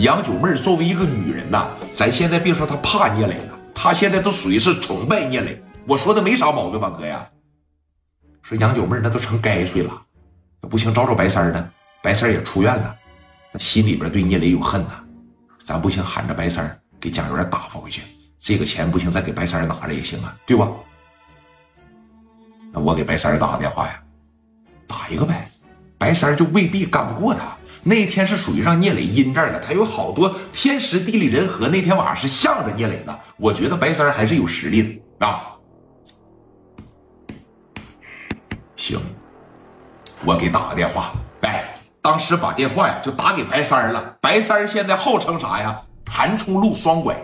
杨九妹作为一个女人呐，咱现在别说她怕聂磊了，她现在都属于是崇拜聂磊。我说的没啥毛病吧，哥呀？说杨九妹那都成该岁了，不行，找找白三呢。白三也出院了，心里边对聂磊有恨呐。咱不行，喊着白三给蒋元打发回去。这个钱不行，再给白三拿着也行啊，对吧？那我给白三打个电话呀，打一个呗。白三就未必干不过他。那天是属于让聂磊阴这儿了，他有好多天时地利人和。那天晚上是向着聂磊的，我觉得白三还是有实力的啊。行，我给打个电话。哎，当时把电话呀就打给白三了。白三现在号称啥呀？谭冲路双拐，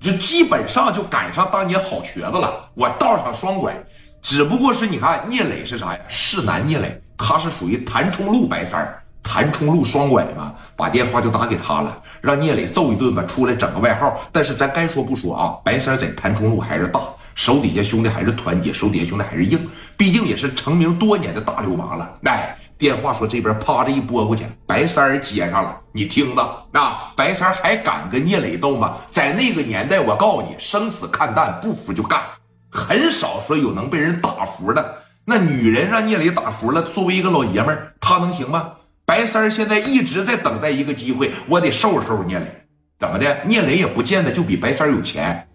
就基本上就赶上当年好瘸子了。我道上双拐，只不过是你看聂磊是啥呀？是男聂磊，他是属于谭冲路白三儿谭冲路双拐嘛，把电话就打给他了，让聂磊揍一顿吧，出来整个外号。但是咱该说不说啊，白三在谭冲路还是大，手底下兄弟还是团结，手底下兄弟还是硬，毕竟也是成名多年的大流氓了。来电话说这边啪着一拨过去，白三接上了，你听着啊，白三还敢跟聂磊斗吗？在那个年代，我告诉你，生死看淡，不服就干，很少说有能被人打服的。那女人让聂磊打服了，作为一个老爷们儿，他能行吗？白三现在一直在等待一个机会，我得收拾收拾聂磊。怎么的？聂磊也不见得就比白三有钱。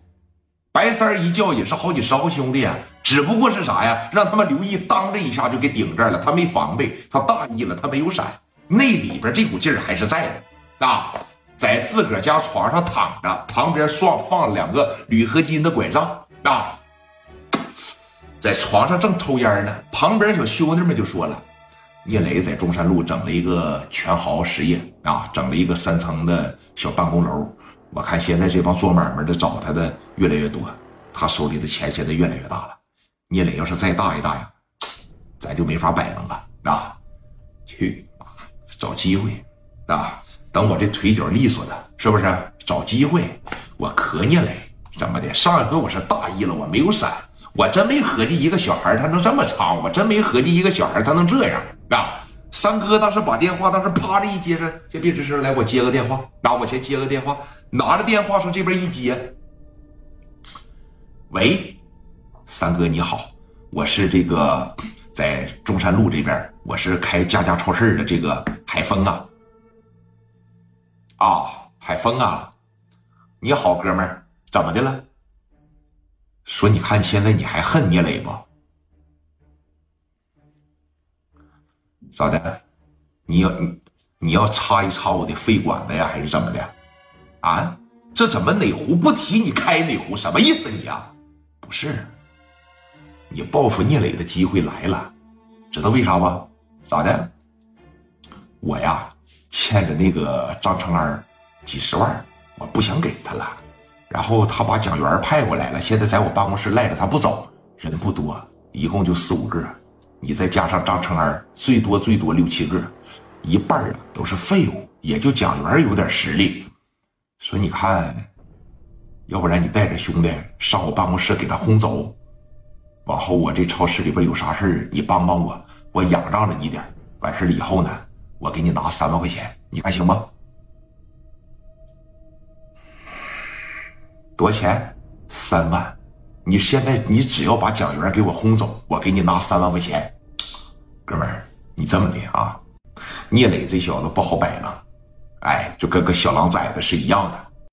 白三一叫也是好几十号兄弟啊，只不过是啥呀？让他们刘毅当这一下就给顶这儿了。他没防备，他大意了，他没有闪。那里边这股劲儿还是在的啊，在自个儿家床上躺着，旁边放放两个铝合金的拐杖啊，在床上正抽烟呢。旁边小兄弟们就说了。聂磊在中山路整了一个全豪实业啊，整了一个三层的小办公楼。我看现在这帮做买卖的找他的越来越多，他手里的钱现在越来越大了。聂磊要是再大一大呀，咱就没法摆弄了啊！去找机会啊！等我这腿脚利索的，是不是？找机会，我磕聂磊怎么的？上一回我是大意了，我没有闪。我真没合计一个小孩他能这么长，我真没合计一个小孩他能这样啊！三哥当时把电话当时啪的一接上，先别吱声，来我接个电话，那我先接个电话，拿着电话说这边一接，喂，三哥你好，我是这个在中山路这边，我是开家家超市的这个海峰啊，啊，海峰啊，你好哥们儿，怎么的了？说，你看现在你还恨聂磊不？咋的？你要你你要插一插我的肺管子呀，还是怎么的？啊？这怎么哪壶不提你开哪壶？什么意思你呀？不是，你报复聂磊的机会来了，知道为啥不？咋的？我呀欠着那个张成安几十万，我不想给他了。然后他把蒋元派过来了，现在在我办公室赖着他不走，人不多，一共就四五个，你再加上张成安，最多最多六七个，一半啊都是废物，也就蒋元有点实力。说你看，要不然你带着兄弟上我办公室给他轰走，往后我这超市里边有啥事你帮帮我，我仰仗着你点完事了以后呢，我给你拿三万块钱，你看行吗？多少钱？三万。你现在你只要把蒋元给我轰走，我给你拿三万块钱。哥们儿，你这么的啊？聂磊这小子不好摆了，哎，就跟个小狼崽子是一样的。